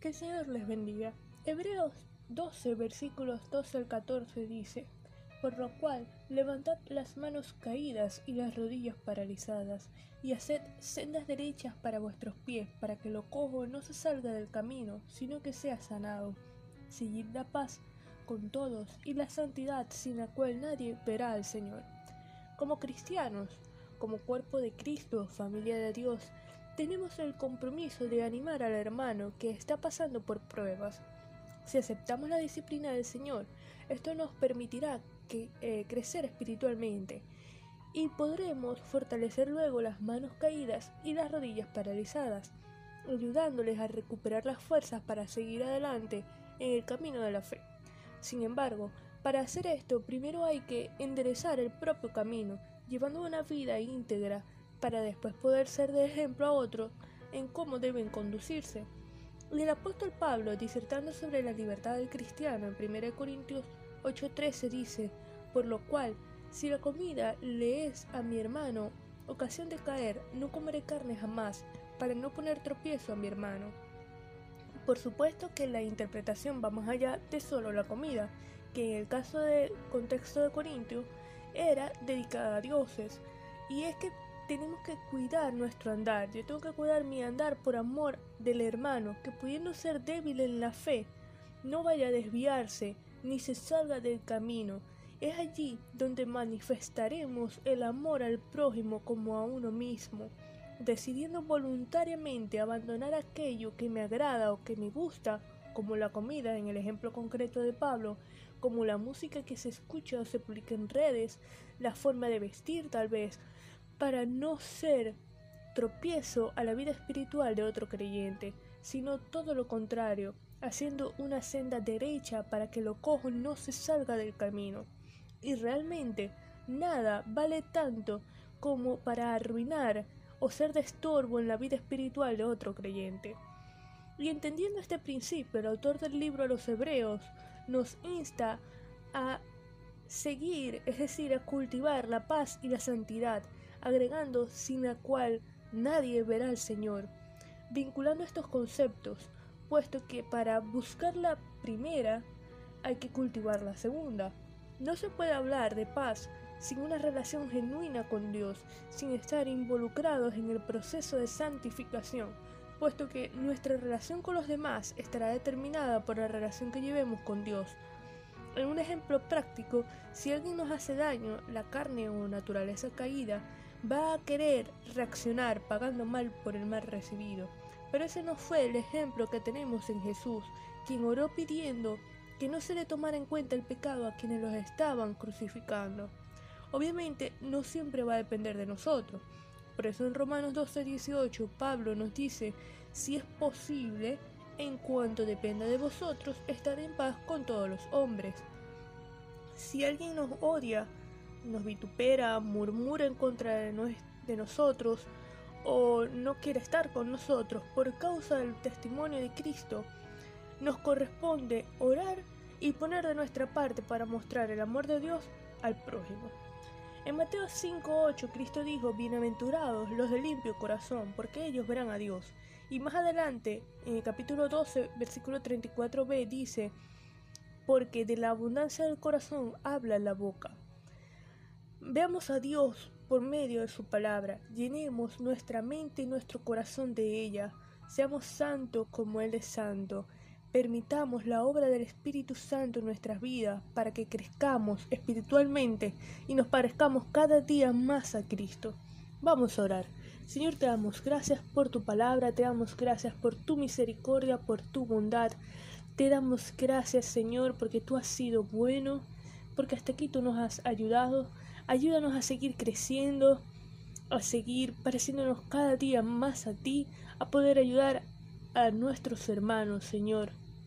Que el Señor les bendiga. Hebreos 12, versículos 12 al 14 dice, Por lo cual, levantad las manos caídas y las rodillas paralizadas, y haced sendas derechas para vuestros pies, para que lo cojo no se salga del camino, sino que sea sanado. Seguid la paz con todos y la santidad sin la cual nadie verá al Señor. Como cristianos, como cuerpo de Cristo, familia de Dios, tenemos el compromiso de animar al hermano que está pasando por pruebas. Si aceptamos la disciplina del Señor, esto nos permitirá eh, crecer espiritualmente y podremos fortalecer luego las manos caídas y las rodillas paralizadas, ayudándoles a recuperar las fuerzas para seguir adelante en el camino de la fe. Sin embargo, para hacer esto primero hay que enderezar el propio camino, llevando una vida íntegra para después poder ser de ejemplo a otros en cómo deben conducirse. Y el apóstol Pablo, disertando sobre la libertad del cristiano en 1 Corintios 8:13 dice, por lo cual, si la comida le es a mi hermano ocasión de caer, no comeré carne jamás, para no poner tropiezo a mi hermano. Por supuesto que la interpretación va más allá de solo la comida, que en el caso del contexto de Corintio era dedicada a dioses. Y es que tenemos que cuidar nuestro andar. Yo tengo que cuidar mi andar por amor del hermano, que pudiendo ser débil en la fe, no vaya a desviarse ni se salga del camino. Es allí donde manifestaremos el amor al prójimo como a uno mismo, decidiendo voluntariamente abandonar aquello que me agrada o que me gusta, como la comida en el ejemplo concreto de Pablo, como la música que se escucha o se publica en redes, la forma de vestir tal vez, para no ser tropiezo a la vida espiritual de otro creyente, sino todo lo contrario, haciendo una senda derecha para que lo cojo no se salga del camino. Y realmente nada vale tanto como para arruinar o ser de estorbo en la vida espiritual de otro creyente. Y entendiendo este principio, el autor del libro a los Hebreos nos insta a seguir, es decir, a cultivar la paz y la santidad, agregando sin la cual nadie verá al Señor, vinculando estos conceptos, puesto que para buscar la primera hay que cultivar la segunda. No se puede hablar de paz sin una relación genuina con Dios, sin estar involucrados en el proceso de santificación, puesto que nuestra relación con los demás estará determinada por la relación que llevemos con Dios. En un ejemplo práctico, si alguien nos hace daño, la carne o naturaleza caída va a querer reaccionar pagando mal por el mal recibido. Pero ese no fue el ejemplo que tenemos en Jesús, quien oró pidiendo que no se le tomara en cuenta el pecado a quienes los estaban crucificando. Obviamente no siempre va a depender de nosotros. Por eso en Romanos 12:18 Pablo nos dice, si es posible, en cuanto dependa de vosotros, estar en paz con todos los hombres. Si alguien nos odia, nos vitupera, murmura en contra de, nosotros, o no quiere estar con nosotros por causa del testimonio de Cristo, nos corresponde orar y poner de nuestra parte para mostrar el amor de Dios al prójimo. En Mateo 5.8 Cristo dijo, Bienaventurados los de limpio corazón, porque ellos verán a Dios. Y más adelante, en el capítulo 12, versículo 34b, dice, Porque de la abundancia del corazón habla la boca. Veamos a Dios por medio de su palabra, llenemos nuestra mente y nuestro corazón de ella, seamos santos como Él es santo, Permitamos la obra del Espíritu Santo en nuestras vidas para que crezcamos espiritualmente y nos parezcamos cada día más a Cristo. Vamos a orar. Señor, te damos gracias por tu palabra, te damos gracias por tu misericordia, por tu bondad. Te damos gracias, Señor, porque tú has sido bueno, porque hasta aquí tú nos has ayudado. Ayúdanos a seguir creciendo, a seguir pareciéndonos cada día más a ti, a poder ayudar a nuestros hermanos, Señor.